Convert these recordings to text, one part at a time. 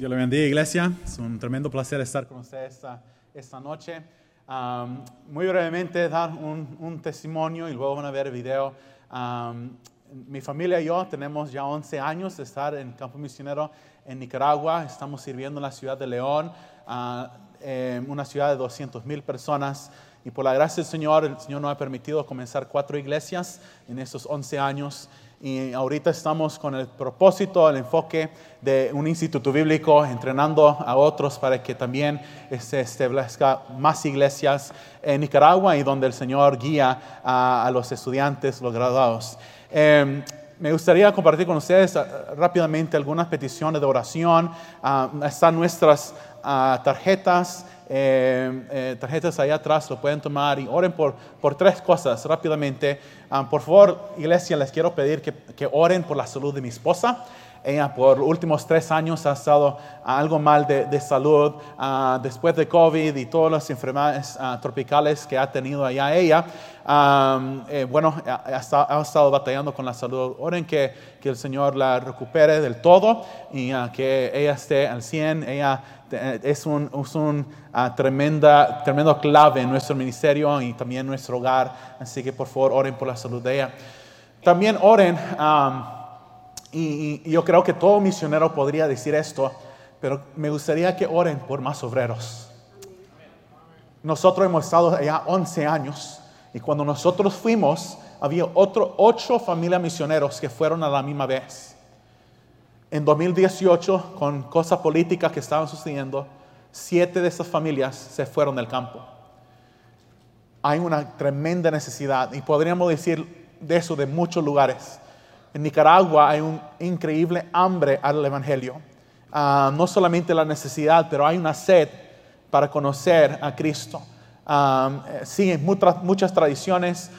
Dios le bendiga, iglesia. Es un tremendo placer estar con ustedes esta, esta noche. Um, muy brevemente, dar un, un, testimonio y luego van a ver el video. Um, mi familia y yo tenemos ya 11 años de estar en campo misionero en Nicaragua. Estamos sirviendo en la ciudad de León, uh, una ciudad de 200 mil personas. Y por la gracia del Señor, el Señor nos ha permitido comenzar cuatro iglesias en estos 11 años y ahorita estamos con el propósito, el enfoque de un instituto bíblico, entrenando a otros para que también se establezca más iglesias en Nicaragua y donde el Señor guía a, los estudiantes, los graduados. Em, me gustaría compartir con ustedes ah, rápidamente algunas peticiones de oración. Ah, están nuestras ah, tarjetas eh, eh, tarjetas allá atrás, lo pueden tomar y oren por, por tres cosas rápidamente. Ah, por favor, iglesia, les quiero pedir que, que oren por la salud de mi esposa. Ella por los últimos tres años ha estado algo mal de, salud uh, después de COVID y todas las enfermedades uh, tropicales que ha tenido allá ella. Eh, bueno, ha, ha, estado batallando con la salud. Oren que, que el Señor la recupere del todo y uh, que ella esté al 100. Ella es un, es un tremenda, tremendo clave en nuestro ministerio y también en nuestro hogar. Así que por favor oren por la salud de ella. También oren. Y, yo creo que todo misionero podría decir esto, pero me gustaría que oren por más obreros. Nosotros hemos estado allá 11 años y cuando nosotros fuimos, había otro, ocho familias misioneros que fueron a la misma vez. En 2018, con cosas políticas que estaban sucediendo, siete de esas familias se fueron del campo. Hay una tremenda necesidad y podríamos decir de eso de muchos lugares. En Nicaragua hay un increíble hambre al Evangelio. Ah, no solamente la necesidad, pero hay una sed para conocer a Cristo. Um, sí, muchas, muchas tradiciones,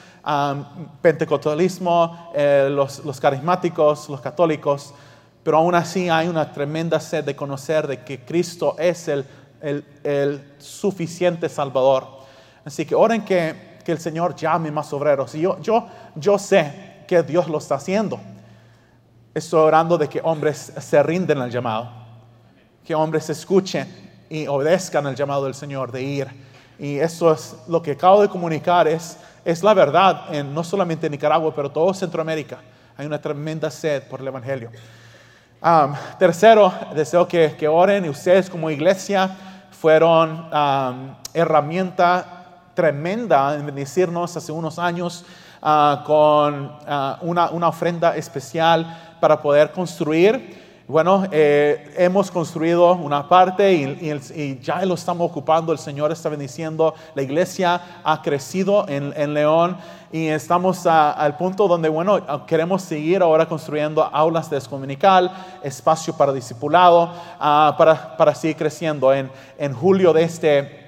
pentecostalismo, eh, los, los, carismáticos, los católicos, pero aún así hay una tremenda sed de conocer de que Cristo es el, el, el suficiente Salvador. Así que oren que, que, el Señor llame más obreros. Y yo, yo, yo sé que Dios lo está haciendo. Estoy orando de que hombres se rinden al llamado, que hombres escuchen y obedezcan al llamado del Señor de ir. Y eso es lo que acabo de comunicar, es, es la verdad, en, no solamente en Nicaragua, pero todo Centroamérica. Hay una tremenda sed por el Evangelio. Tercero, deseo que, que, oren y ustedes como iglesia fueron herramienta tremenda en bendecirnos hace unos años uh, con uh, una, una, ofrenda especial para poder construir. Bueno, eh, hemos construido una parte y, ya lo estamos ocupando. El Señor está bendiciendo. La iglesia ha crecido en, en León y estamos a, al punto donde, bueno, queremos seguir ahora construyendo aulas de descommunical, espacio para discipulado, para, para seguir creciendo. En, en julio de este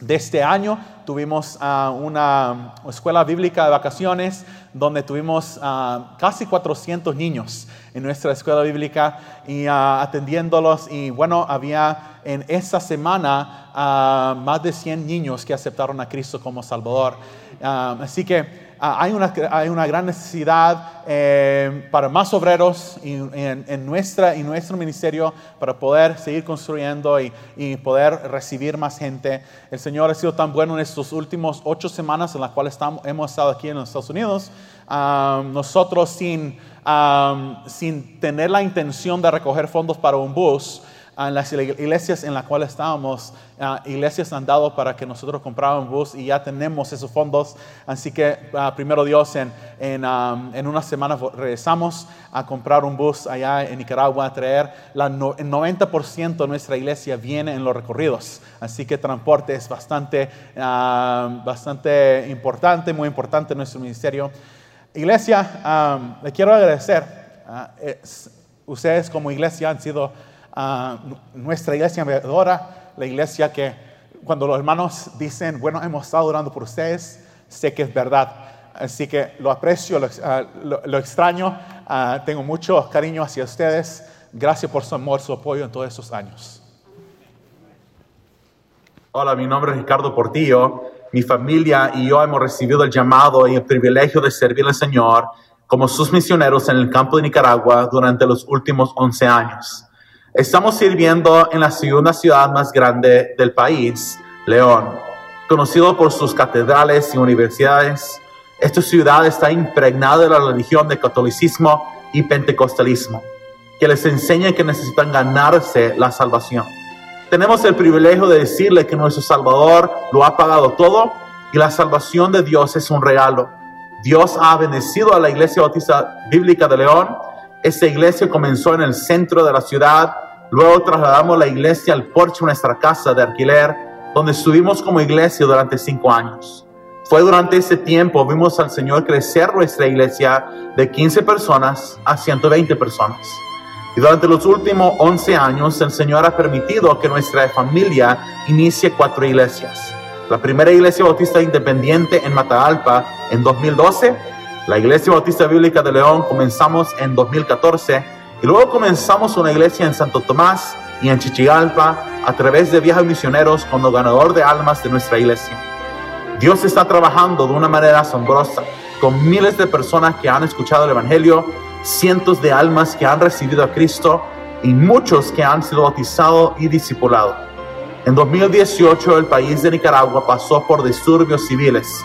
de este año tuvimos uh, una escuela bíblica de vacaciones donde tuvimos uh, casi 400 niños en nuestra escuela bíblica y uh, atendiéndolos y bueno, había en esa semana más de 100 niños que aceptaron a Cristo como Salvador. así que Ah, hay, una, hay una gran necesidad eh, para más obreros en, en, nuestra, y nuestro ministerio para poder seguir construyendo y, poder recibir más gente. El Señor ha sido tan bueno en estos últimos ocho semanas en las cuales estamos, hemos estado aquí en los Estados Unidos. Ah, nosotros sin, ah, sin tener la intención de recoger fondos para un bus, en las iglesias en las cuales estábamos, uh, iglesias han dado para que nosotros compráramos bus y ya tenemos esos fondos. Así que, uh, primero Dios, en, en, um, en una semana regresamos a comprar un bus allá en Nicaragua, a traer la no, el 90% de nuestra iglesia viene en los recorridos. Así que transporte es bastante, uh, bastante importante, muy importante en nuestro ministerio. Iglesia, um, le quiero agradecer. Es, ustedes como iglesia han sido nuestra iglesia veedora, la iglesia que cuando los hermanos dicen, bueno, hemos estado orando por ustedes, sé que es verdad. Así que lo aprecio, lo, uh, extraño, uh, tengo mucho cariño hacia ustedes. Gracias por su amor, su apoyo en todos estos años. Hola, mi nombre es Ricardo Portillo. Mi familia y yo hemos recibido el llamado y el privilegio de servir al Señor como sus misioneros en el campo de Nicaragua durante los últimos 11 años. Estamos sirviendo en la segunda ciudad más grande del país, León, conocido por sus catedrales y universidades. Esta ciudad está impregnada de la religión del catolicismo y pentecostalismo, que les enseña que necesitan ganarse la salvación. Tenemos el privilegio de decirle que nuestro Salvador lo ha pagado todo y la salvación de Dios es un regalo. Dios ha bendecido a la Iglesia Bautista Bíblica de León. Esta iglesia comenzó en el centro de la ciudad. Luego trasladamos la iglesia al porche de nuestra casa de alquiler, donde estuvimos como iglesia durante cinco años. Fue durante ese tiempo vimos al Señor crecer nuestra iglesia de 15 personas a 120 personas. Y durante los últimos 11 años el Señor ha permitido que nuestra familia inicie cuatro iglesias. La primera iglesia bautista independiente en Matagalpa en 2012, la iglesia bautista bíblica de León comenzamos en 2014 y luego comenzamos una iglesia en Santo Tomás y en Chichigalpa a través de viajes misioneros como ganador de almas de nuestra iglesia. Dios está trabajando de una manera asombrosa con miles de personas que han escuchado el Evangelio, cientos de almas que han recibido a Cristo y muchos que han sido bautizados y discipulados. En 2018 el país de Nicaragua pasó por disturbios civiles.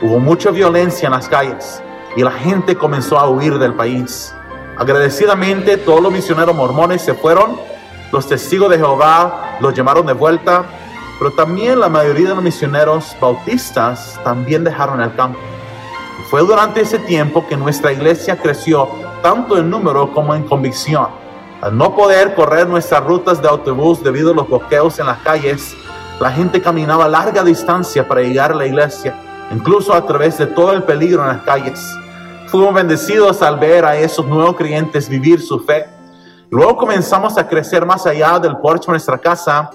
Hubo mucha violencia en las calles y la gente comenzó a huir del país. Agradecidamente todos los misioneros mormones se fueron, los testigos de Jehová los llamaron de vuelta pero también la mayoría de los misioneros bautistas también dejaron el campo. Fue durante ese tiempo que nuestra iglesia creció tanto en número como en convicción. Al no poder correr nuestras rutas de autobús debido a los bloqueos en las calles, la gente caminaba larga distancia para llegar a la iglesia, incluso a través de todo el peligro en las calles. Fuimos bendecidos al ver a esos nuevos creyentes vivir su fe. Luego comenzamos a crecer más allá del porche de nuestra casa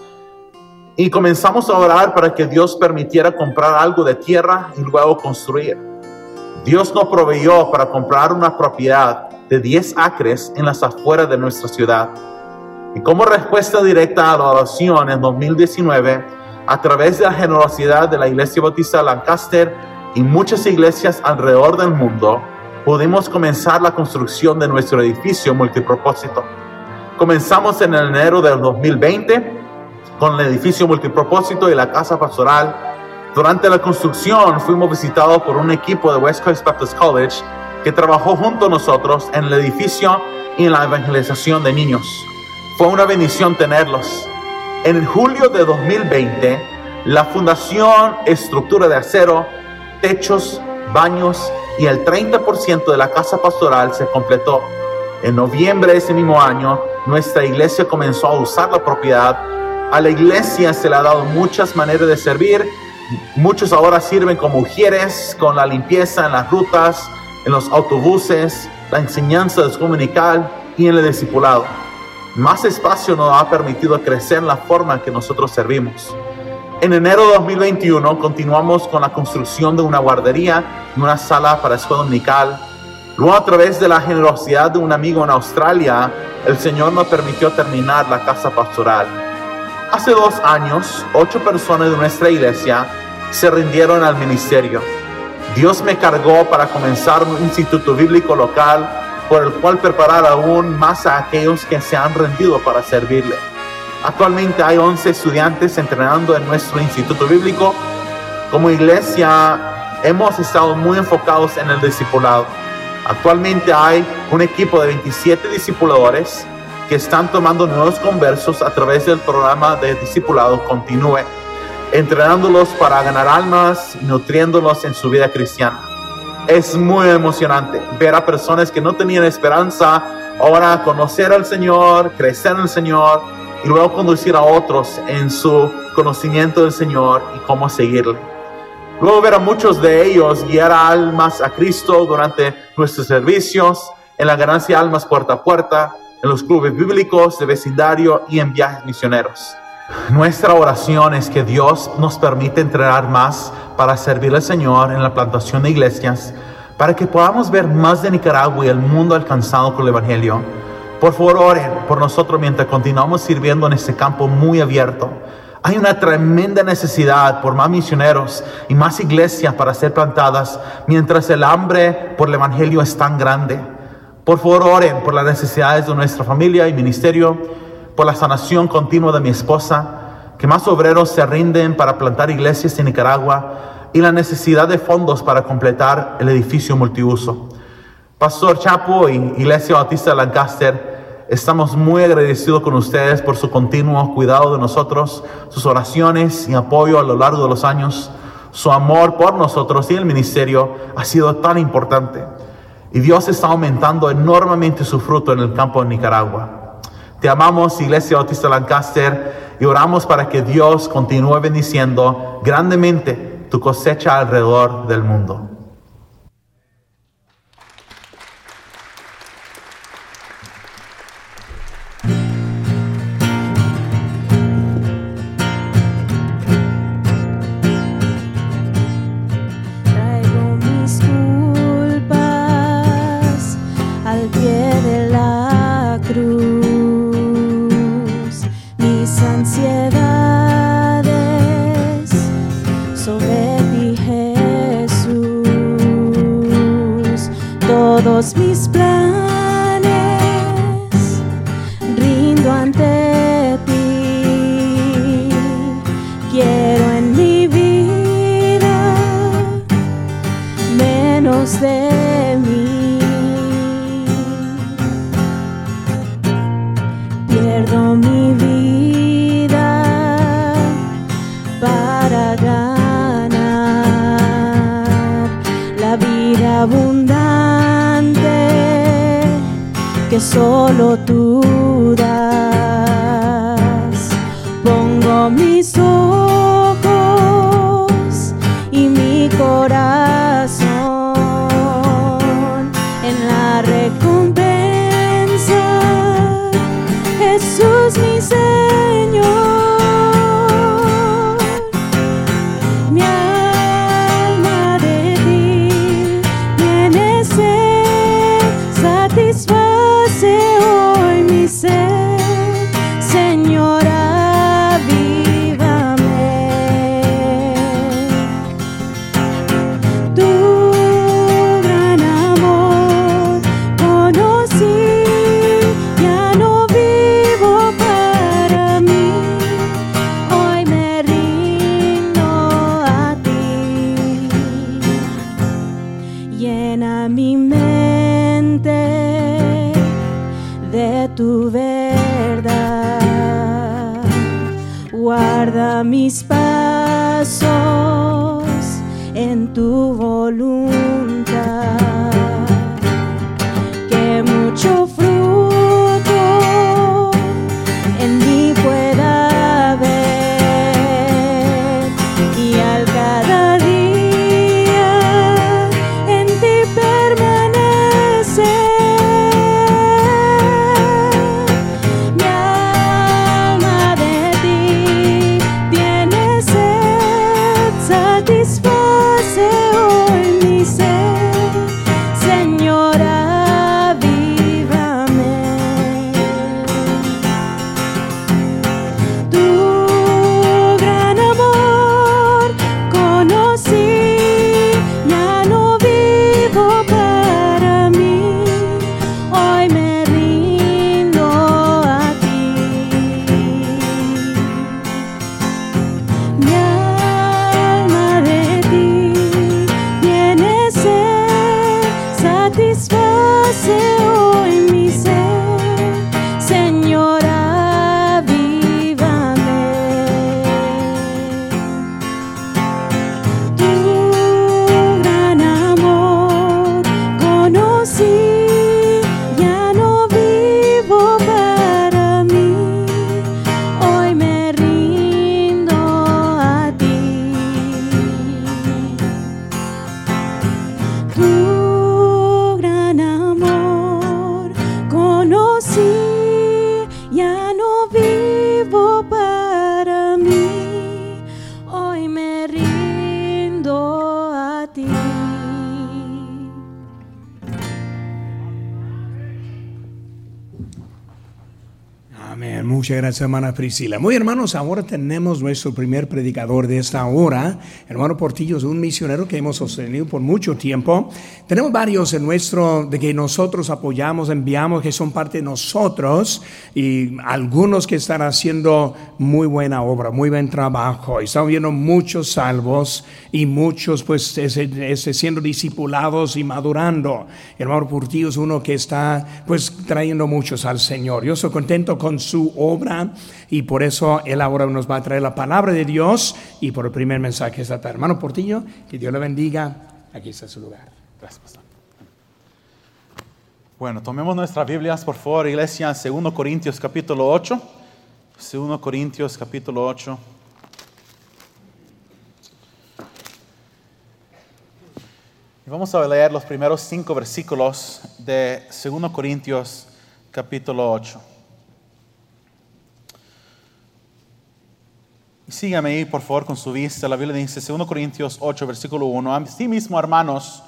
y comenzamos a orar para que Dios permitiera comprar algo de tierra y luego construir. Dios nos proveyó para comprar una propiedad de 10 acres en las afueras de nuestra ciudad. Y como respuesta directa a la oración en 2019, a través de la generosidad de la Iglesia Bautista Lancaster y muchas iglesias alrededor del mundo, pudimos comenzar la construcción de nuestro edificio multipropósito. Comenzamos en enero del 2020 con el edificio multipropósito y la casa pastoral. Durante la construcción fuimos visitados por un equipo de West Coast Baptist College que trabajó junto a nosotros en el edificio y en la evangelización de niños. Fue una bendición tenerlos. En julio de 2020, la fundación, estructura de acero, techos, baños y el 30% de la casa pastoral se completó. En noviembre de ese mismo año, nuestra iglesia comenzó a usar la propiedad a la iglesia se le ha dado muchas maneras de servir. Muchos ahora sirven como mujeres con la limpieza en las rutas, en los autobuses, la enseñanza descomunical y en el discipulado. Más espacio nos ha permitido crecer en la forma en que nosotros servimos. En enero de 2021 continuamos con la construcción de una guardería y una sala para escuela dominical. Luego a través de la generosidad de un amigo en Australia, el Señor nos permitió terminar la casa pastoral. Hace dos años, ocho personas de nuestra iglesia se rindieron al ministerio. Dios me cargó para comenzar un instituto bíblico local por el cual preparar aún más a aquellos que se han rendido para servirle. Actualmente hay 11 estudiantes entrenando en nuestro instituto bíblico. Como iglesia hemos estado muy enfocados en el discipulado. Actualmente hay un equipo de 27 discipuladores que están tomando nuevos conversos a través del programa de discipulado Continúe, entrenándolos para ganar almas, nutriéndolos en su vida cristiana. Es muy emocionante ver a personas que no tenían esperanza ahora conocer al Señor, crecer en el Señor y luego conducir a otros en su conocimiento del Señor y cómo seguirle. Luego ver a muchos de ellos guiar a almas a Cristo durante nuestros servicios, en la ganancia de almas puerta a puerta, en los clubes bíblicos de vecindario y en viajes misioneros. Nuestra oración es que Dios nos permita entrenar más para servir al Señor en la plantación de iglesias, para que podamos ver más de Nicaragua y el mundo alcanzado con el Evangelio. Por favor, oren por nosotros mientras continuamos sirviendo en este campo muy abierto. Hay una tremenda necesidad por más misioneros y más iglesias para ser plantadas, mientras el hambre por el Evangelio es tan grande. Por favor, oren por las necesidades de nuestra familia y ministerio. por la sanación continua de mi esposa, que más obreros se rinden para plantar iglesias en Nicaragua y la necesidad de fondos para completar el edificio multiuso. Pastor Chapo y Iglesia Bautista de Lancaster, estamos muy agradecidos con ustedes por su continuo cuidado de nosotros, sus oraciones y apoyo a lo largo de los años. Su amor por nosotros y el ministerio ha sido tan importante. Y Dios está aumentando enormemente su fruto en el campo de Nicaragua. Te amamos, Iglesia Bautista Lancaster, y oramos para que Dios continúe bendiciendo grandemente tu cosecha alrededor del mundo. Que solo tú. Llena mi mente de tu verdad, guarda mis pasos en tu voluntad. Muchas gracias, hermana Priscila. Muy hermanos, ahora tenemos nuestro primer predicador de esta hora. Hermano Portillo es un misionero que hemos sostenido por mucho tiempo. Tenemos varios en nuestro, de que nosotros apoyamos, enviamos, que son parte de nosotros y algunos que están haciendo muy buena obra, muy buen trabajo. Estamos viendo muchos salvos y muchos pues ese- ese siendo discipulados y madurando. Hermano Portillo es uno que está pues trayendo muchos al Señor. Yo estoy contento con su obra y por eso él ahora nos va a traer la palabra de Dios y por el primer mensaje esta tarde. Hermano Portillo, que Dios le bendiga. Aquí está su lugar. Gracias. Bueno, tomemos nuestras Biblias, por favor, iglesia, 2 Corintios capítulo 8. 2 Corintios capítulo 8. Y vamos a leer los primeros cinco versículos de 2 Corintios capítulo 8. Sígame ahí, por favor, con su vista. La Biblia dice, 2 Corintios 8, versículo 1. Así mismo, hermanos,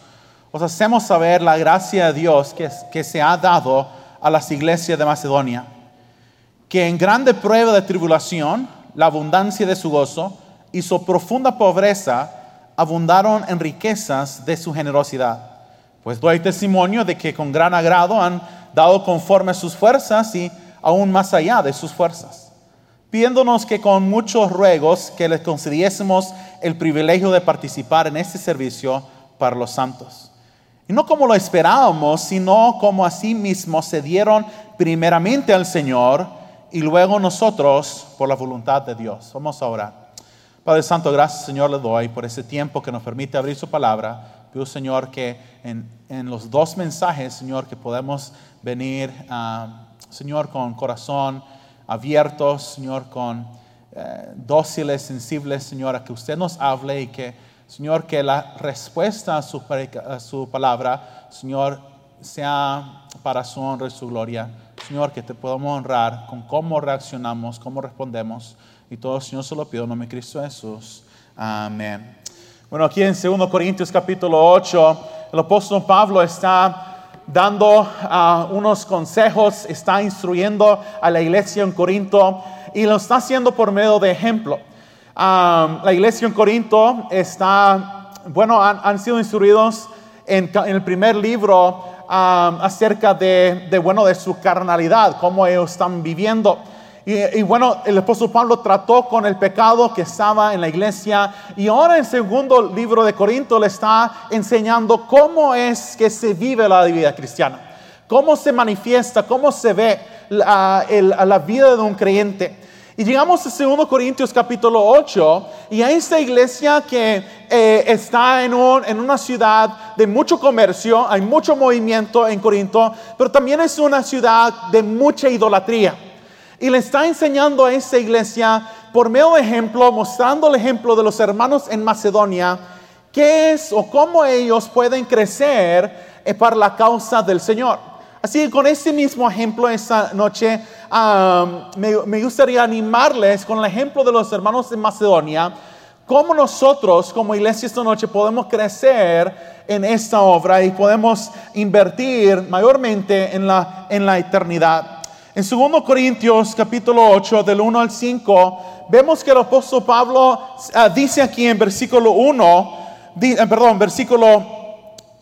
os hacemos saber la gracia de Dios que, que se ha dado a las iglesias de Macedonia, que en grande prueba de tribulación, la abundancia de su gozo y su profunda pobreza abundaron en riquezas de su generosidad. Pues doy testimonio de que con gran agrado han dado conforme sus fuerzas y aún más allá de sus fuerzas pidiéndonos que con muchos ruegos que les concediésemos el privilegio de participar en este servicio para los santos. Y no como lo esperábamos, sino como así mismo se dieron primeramente al Señor y luego nosotros por la voluntad de Dios. Vamos a orar. Padre Santo, gracias Señor le doy por ese tiempo que nos permite abrir su palabra. Pido Señor que en, en los dos mensajes, Señor, que podemos venir, ah, Señor, con corazón abiertos, Señor, con eh, dóciles, sensibles, Señor, a que usted nos hable y que, Señor, que la respuesta a su, a su palabra, Señor, sea para su honra y su gloria. Señor, que te podamos honrar con cómo reaccionamos, cómo respondemos. Y todo, Señor, se lo pido en nombre de Cristo Jesús. Amén. Bueno, aquí en 2 Corintios capítulo 8, el apóstol Pablo está dando ah, unos consejos, está instruyendo a la iglesia en Corinto y lo está haciendo por medio de ejemplo. Ah, la iglesia en Corinto está, bueno, han, sido instruidos en el primer libro ah, acerca de, de, bueno, de su carnalidad, cómo ellos están viviendo. Y, bueno, el apóstol Pablo trató con el pecado que estaba en la iglesia y ahora en el segundo libro de Corinto le está enseñando cómo es que se vive la vida cristiana, cómo se manifiesta, cómo se ve la, la vida de un creyente. Y llegamos a 2 Corintios capítulo 8 y a esta iglesia que eh, está en, en una ciudad de mucho comercio, hay mucho movimiento en Corinto, pero también es una ciudad de mucha idolatría. Y le está enseñando a esta iglesia por medio de ejemplo, mostrando el ejemplo de los hermanos en Macedonia, qué es o cómo ellos pueden crecer eh, para la causa del Señor. Así que con este mismo ejemplo esta noche me, gustaría animarles con el ejemplo de los hermanos de Macedonia, cómo nosotros como iglesia esta noche podemos crecer en esta obra y podemos invertir mayormente en la, en la eternidad. En 2 Corintios capítulo 8 del 1 al 5 vemos que el apóstol Pablo ah, dice aquí en versículo 1, di- eh, perdón, versículo,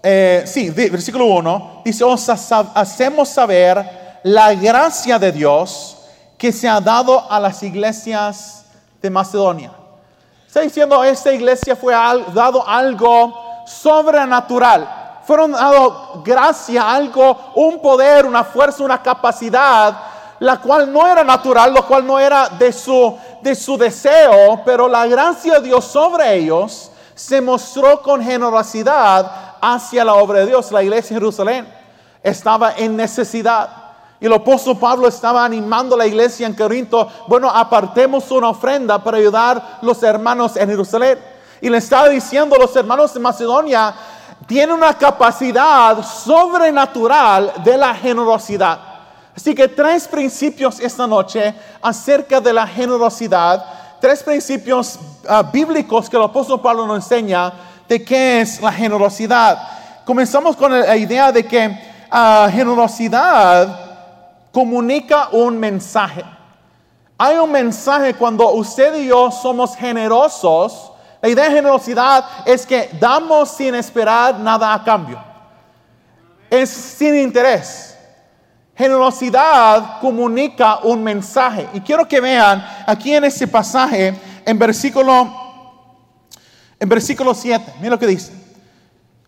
eh, sí, di- versículo 1, dice, os ha- hacemos saber la gracia de Dios que se ha dado a las iglesias de Macedonia. Está diciendo, esta iglesia fue al- dado algo sobrenatural. Fueron dado gracia, algo, un poder, una fuerza, una capacidad, la cual no era natural, lo cual no era de su, de su deseo, pero la gracia de Dios sobre ellos se mostró con generosidad hacia la obra de Dios. La iglesia de Jerusalén estaba en necesidad. Y el apóstol Pablo estaba animando a la iglesia en Corinto, bueno, apartemos una ofrenda para ayudar a los hermanos en Jerusalén. Y le estaba diciendo a los hermanos de Macedonia, tienen una capacidad sobrenatural de la generosidad. Así que tres principios esta noche acerca de la generosidad, tres principios ah, bíblicos que el apóstol Pablo nos enseña de qué es la generosidad. Comenzamos con la idea de que ah, generosidad comunica un mensaje. Hay un mensaje cuando usted y yo somos generosos. La idea de generosidad es que damos sin esperar nada a cambio. Es sin interés. Generosidad comunica un mensaje. Y quiero que vean aquí en este pasaje, en versículo, en versículo 7, mira lo que dice.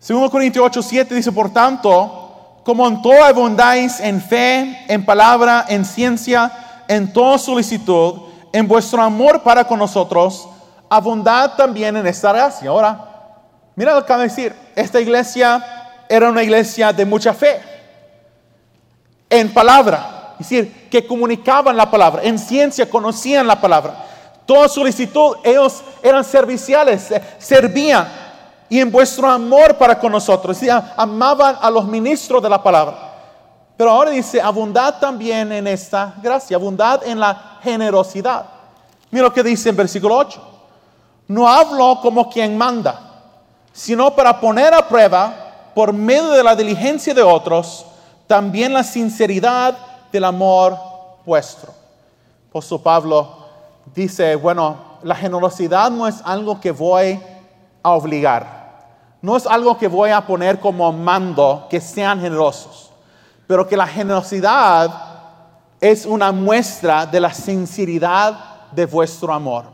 2 Corintios 8, 7 dice, por tanto, como en todo abundáis en fe, en palabra, en ciencia, en toda solicitud, en vuestro amor para con nosotros, abundad también en esta gracia. Ahora, mira lo que acaba de decir. Esta iglesia era una iglesia de mucha fe. En palabra, es decir, que comunicaban la palabra. En ciencia conocían la palabra. Toda solicitud, ellos eran serviciales, servían. Y en vuestro amor para con nosotros, es decir, amaban a los ministros de la palabra. Pero ahora dice, abundad también en esta gracia, abundad en la generosidad. Mira lo que dice en versículo 8. No hablo como quien manda, sino para poner a prueba, por medio de la diligencia de otros, también la sinceridad del amor vuestro. Apóstol Pablo dice, bueno, la generosidad no es algo que voy a obligar, no es algo que voy a poner como mando que sean generosos pero que la generosidad es una muestra de la sinceridad de vuestro amor.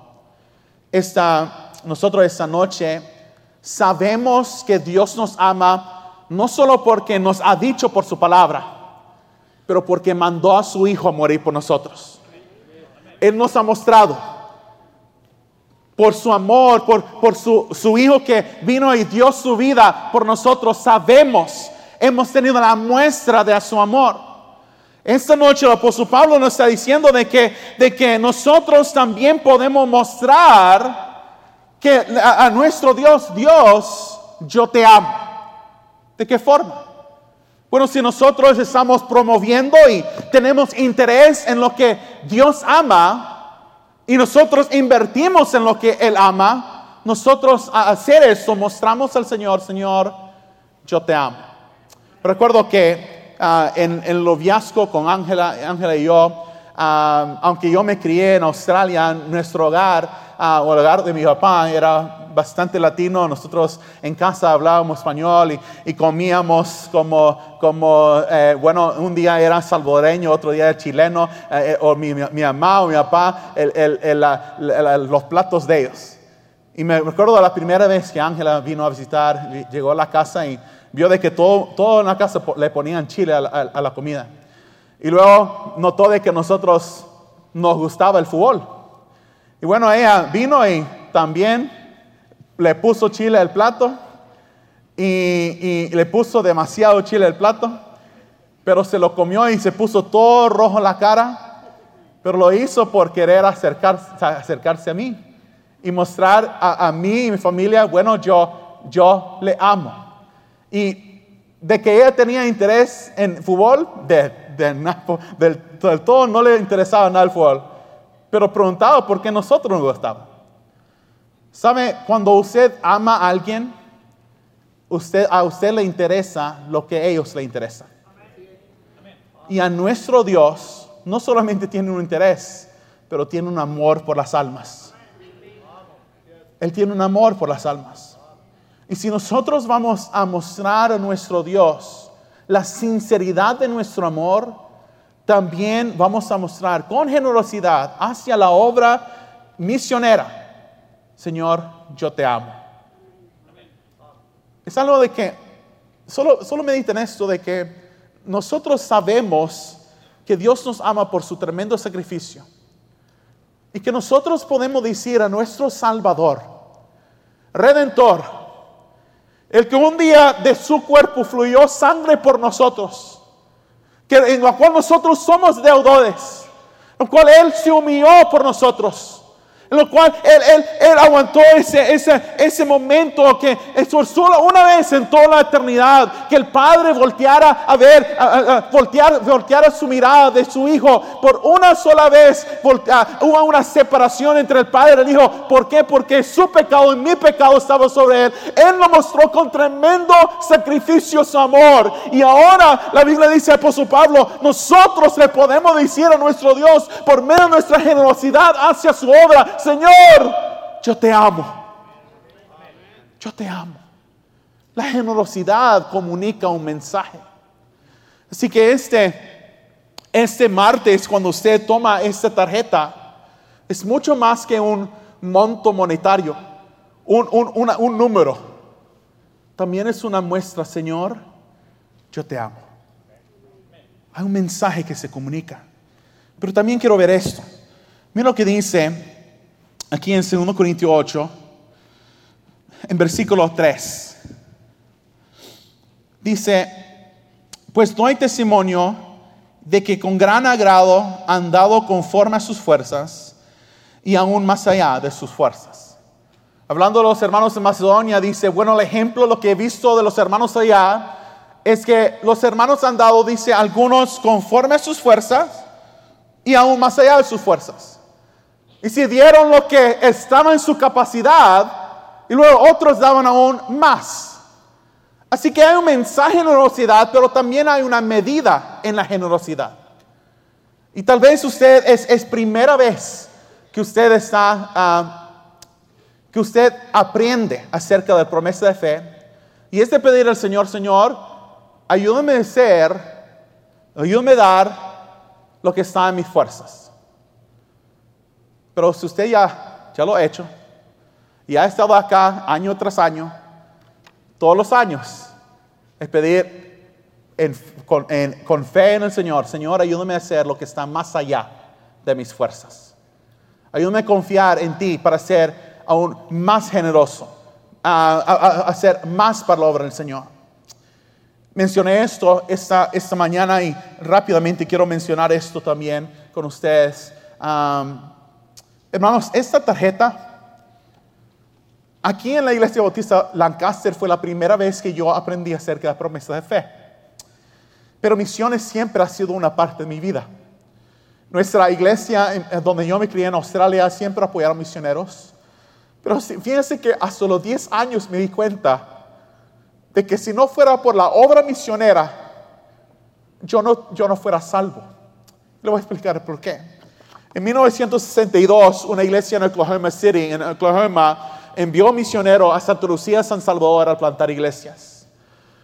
Esta, nosotros esta noche sabemos que Dios nos ama no solo porque nos ha dicho por su palabra, pero porque mandó a su Hijo a morir por nosotros. Él nos ha mostrado por su amor, por, por su, su Hijo que vino y dio su vida por nosotros. Sabemos hemos tenido la muestra de su amor. Esta noche el apóstol Pablo nos está diciendo de que, de que nosotros también podemos mostrar que a, a nuestro Dios, Dios, yo te amo. ¿De qué forma? Bueno, si nosotros estamos promoviendo y tenemos interés en lo que Dios ama y nosotros invertimos en lo que Él ama, nosotros a hacer eso mostramos al Señor, Señor, yo te amo. Recuerdo que ah, en, el noviazgo con Ángela, Ángela y yo, ah, aunque yo me crié en Australia, nuestro hogar, ah, o el hogar de mi papá, era bastante latino. Nosotros en casa hablábamos español y, comíamos como, como eh, bueno, un día era salvadoreño, otro día era chileno, eh, eh, o mi, mi, mamá o mi papá, los platos de ellos. Y me recuerdo la primera vez que Ángela vino a visitar, llegó a la casa y vio de que todo, todo en la casa le ponían chile a la, comida. Y luego notó de que nosotros nos gustaba el fútbol. Y bueno, ella vino y también le puso chile al plato y, y, le puso demasiado chile al plato, pero se lo comió y se puso todo rojo en la cara, pero lo hizo por querer acercarse, acercarse a mí y mostrar a, a mí y mi familia, bueno, yo, yo le amo. Y de que ella tenía interés en fútbol, de, del, todo no le interesaba nada el fútbol. Pero preguntaba por qué nosotros nos gustaba. ¿Sabe? Cuando usted ama a alguien, a usted le interesa lo que a ellos le interesa. Y a nuestro Dios no solamente tiene un interés, pero tiene un amor por las almas. Él tiene un amor por las almas. Y si nosotros vamos a mostrar a nuestro Dios la sinceridad de nuestro amor, también vamos a mostrar con generosidad hacia la obra misionera, Señor, yo te amo. Es algo de que, solo, solo mediten esto, de que nosotros sabemos que Dios nos ama por su tremendo sacrificio. Y que nosotros podemos decir a nuestro Salvador, Redentor, el que un día de su cuerpo fluyó sangre por nosotros, que en la cual nosotros somos deudores, en cual Él se humilló por nosotros, En lo cual él, él, él aguantó ese, ese, ese momento que solo una vez en toda la eternidad, que el Padre volteara a ver, voltear, volteara su mirada de su Hijo. Por una sola vez hubo una separación entre el Padre y el Hijo. ¿Por qué? Porque su pecado y mi pecado estaba sobre Él. Él lo mostró con tremendo sacrificio su amor. Y ahora la Biblia dice, apóstol Pablo, nosotros le podemos decir a nuestro Dios por medio de nuestra generosidad hacia su obra, Señor, yo te amo. Yo te amo. La generosidad comunica un mensaje. Así que este, este martes, cuando usted toma esta tarjeta, es mucho más que un monto monetario, un, un- un número. También es una muestra, Señor, yo te amo. Hay un mensaje que se comunica. Pero también quiero ver esto. Mira lo que dice aquí en 2 Corintios 8, en versículo 3. Dice, pues doy testimonio de que con gran agrado han dado conforme a sus fuerzas y aún más allá de sus fuerzas. Hablando de los hermanos de Macedonia, dice, bueno, el ejemplo, lo que he visto de los hermanos allá, es que los hermanos han dado, dice, algunos conforme a sus fuerzas y aún más allá de sus fuerzas. Y si dieron lo que estaba en su capacidad, y luego otros daban aún más. Así que hay un mensaje de generosidad, pero también hay una medida en la generosidad. Y tal vez usted es, primera vez que usted está, ah, que usted aprende acerca de la promesa de fe. Y es de pedir al Señor, Señor, ayúdame a ser, ayúdame a dar lo que está en mis fuerzas. Pero si usted ya, ya lo ha hecho, y ha estado acá año tras año, todos los años, es pedir en- con, en- con fe en el Señor, Señor, ayúdame a hacer lo que está más allá de mis fuerzas. Ayúdame a confiar en ti para ser aún más generoso, a, a- a- hacer más para la obra del Señor. Mencioné esto esta, esta mañana y rápidamente quiero mencionar esto también con ustedes. Am, hermanos, esta tarjeta Aquí en la iglesia bautista Lancaster fue la primera vez que yo aprendí acerca de la promesa de fe. Pero misiones siempre ha sido una parte de mi vida. Nuestra iglesia, donde yo me crié en Australia, siempre apoyaron misioneros. Pero fíjense que hasta los 10 años me di cuenta de que si no fuera por la obra misionera, yo no, yo no fuera salvo. Le voy a explicar por qué. En 1962, una iglesia en Oklahoma City, en Oklahoma, envió misionero a Santa Lucía, San Salvador, a plantar iglesias.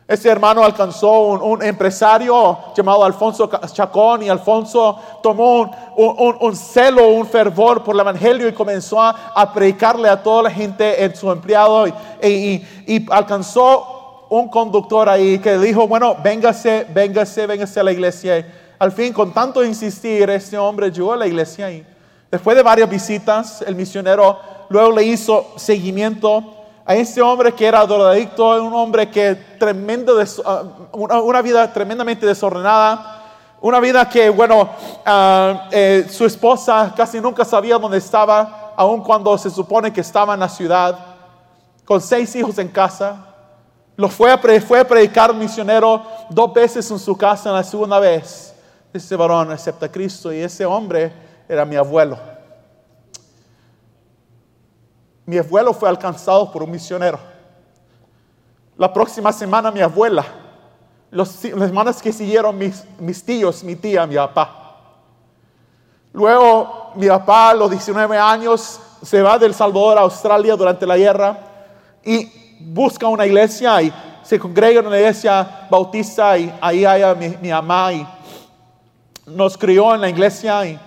Ese hermano alcanzó un, un empresario llamado Alfonso Chacón y Alfonso tomó un, celo, un fervor por el evangelio y comenzó a, a predicarle a toda la gente en su empleado y, y- y alcanzó un conductor ahí que dijo, bueno, véngase, véngase, véngase a la iglesia. Al fin, con tanto insistir, este hombre llegó a la iglesia y después de varias visitas, el misionero luego le hizo seguimiento a este hombre que era drogadicto, un hombre que tremendo, ah, una, vida tremendamente desordenada, una vida que, bueno, ah, eh, su esposa casi nunca sabía dónde estaba, aun cuando se supone que estaba en la ciudad, con seis hijos en casa. Lo fue a, fue a predicar misionero dos veces en su casa, en la segunda vez. Este varón acepta a Cristo y ese hombre era mi abuelo. Mi abuelo fue alcanzado por un misionero. La próxima semana mi abuela, los, las semanas que siguieron mis, mis tíos, mi tía, mi papá. Luego mi papá a los 19 años se va del Salvador a Australia durante la guerra y busca una iglesia y se congrega en una iglesia bautista y ahí hay a mi, mi mamá y nos crió en la iglesia y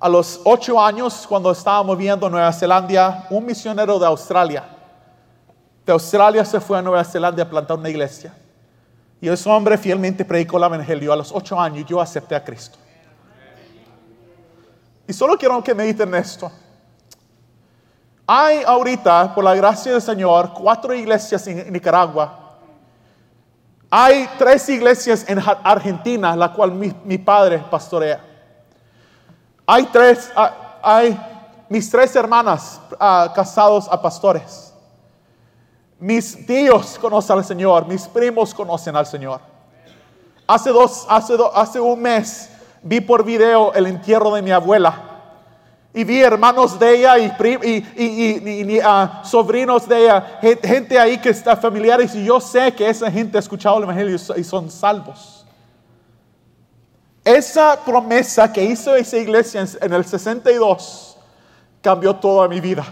a los ocho años, cuando estábamos viendo en Nueva Zelanda, un misionero de Australia, de Australia se fue a Nueva Zelanda a plantar una iglesia. Y ese hombre fielmente predicó el evangelio. A los ocho años yo acepté a Cristo. Y solo quiero que mediten en esto. Hay ahorita, por la gracia del Señor, cuatro iglesias en Nicaragua. Hay tres iglesias en Argentina, la cual mi, mi padre pastorea. Hay tres, hay mis tres hermanas ah, casados a pastores. Mis tíos conocen al Señor, mis primos conocen al Señor. Hace, dos, hace, do- hace un mes vi por video el entierro de mi abuela. Y vi hermanos de ella y, ah, sobrinos de ella, gen- gente ahí que está familiares. Y yo sé que esa gente ha escuchado el Evangelio y so- y son salvos. Esa promesa que hizo esa iglesia en el 62 cambió toda mi vida.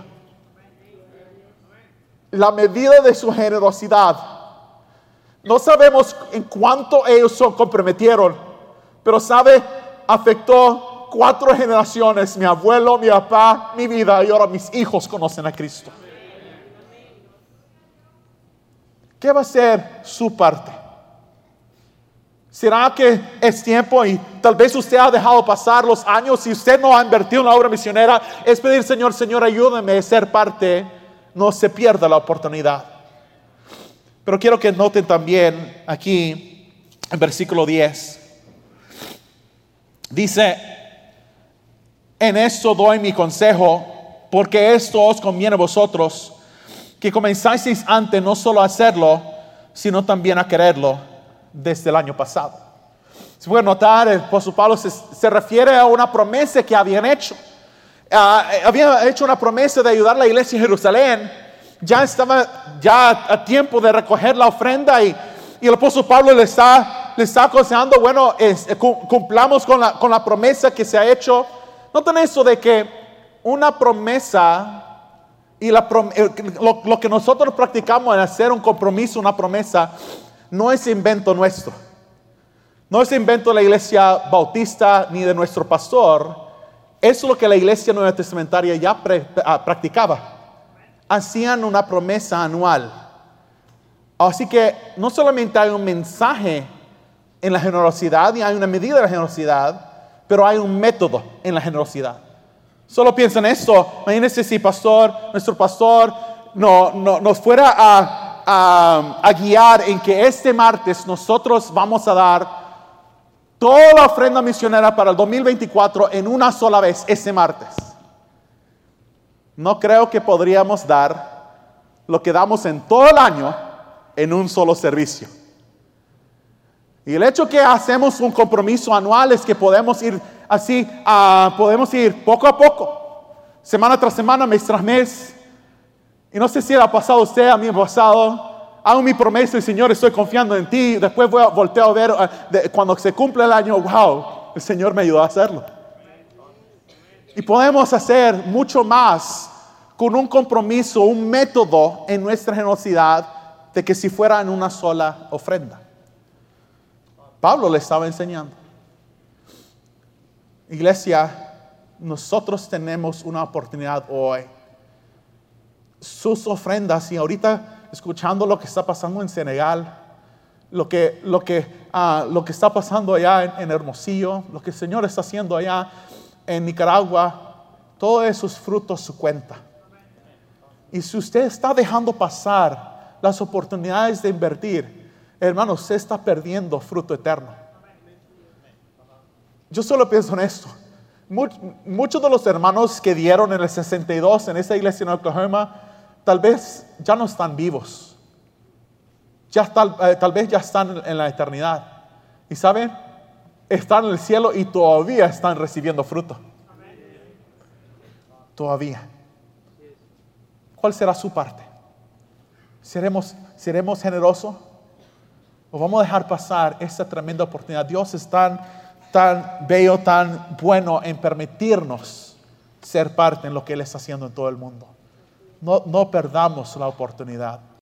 La medida de su generosidad. No sabemos en cuánto ellos se comprometieron, pero sabe, afectó cuatro generaciones, mi abuelo, mi papá, mi vida y ahora mis hijos conocen a Cristo. ¿Qué va a ser su parte? ¿Será que es tiempo y tal vez usted ha dejado pasar los años y usted no ha invertido en la obra misionera? Es pedir, Señor, Señor, ayúdame a ser parte, no se pierda la oportunidad. Pero quiero que noten también aquí en versículo 10. Dice, en esto doy mi consejo, porque esto os conviene a vosotros, que comenzáis antes no solo a hacerlo, sino también a quererlo desde el año pasado. Se puede notar, el apóstol Pablo se, refiere a una promesa que habían hecho. Eh, habían hecho una promesa de ayudar a la iglesia en Jerusalén. Ya estaba ya a tiempo de recoger la ofrenda y, el apóstol Pablo le está, le está aconsejando, bueno, eh, cu- cumplamos con la, con la promesa que se ha hecho. Noten eso de que una promesa y lo, que nosotros practicamos en hacer un compromiso, una promesa, no es invento nuestro. No es invento de la iglesia bautista ni de nuestro pastor. Es lo que la iglesia nueva testamentaria ya ah, practicaba. Hacían una promesa anual. Así que no solamente hay un mensaje en la generosidad y hay una medida de la generosidad, pero hay un método en la generosidad. Solo piensa en esto. Imagínense si pastor, nuestro pastor, no, no- nos fuera a, a- a guiar en que este martes nosotros vamos a dar toda la ofrenda misionera para el 2024 en una sola vez, este martes. No creo que podríamos dar lo que damos en todo el año en un solo servicio. Y el hecho que hacemos un compromiso anual es que podemos ir así, ah, podemos ir poco a poco, semana tras semana, mes tras mes. Y no sé si ha pasado usted, a mí ha pasado. Hago mi promesa y Señor, estoy confiando en ti. Después voy a volteo a ver ah, cuando se cumple el año, wow, el Señor me ayudó a hacerlo. Y podemos hacer mucho más con un compromiso, un método en nuestra generosidad de que si fuera en una sola ofrenda. Pablo le estaba enseñando. Iglesia, nosotros tenemos una oportunidad hoy. Sus ofrendas, y ahorita escuchando lo que está pasando en Senegal, lo que, lo que, ah, lo que está pasando allá en, en Hermosillo, lo que el Señor está haciendo allá en Nicaragua, todos esos frutos su cuenta. Y si usted está dejando pasar las oportunidades de invertir, hermano, usted está perdiendo fruto eterno. Yo solo pienso en esto. Much- muchos de los hermanos que dieron en el 62 en esa iglesia en Oklahoma, tal vez ya no están vivos. Ya tal, eh, tal vez ya están en la eternidad. Y saben, están en el cielo y todavía están recibiendo fruto. Todavía. ¿Cuál será su parte? ¿Seremos, seremos generosos? ¿O vamos a dejar pasar esta tremenda oportunidad? Dios es tan, tan bello, tan bueno en permitirnos ser parte en lo que Él está haciendo en todo el mundo. No, no perdamos la oportunidad.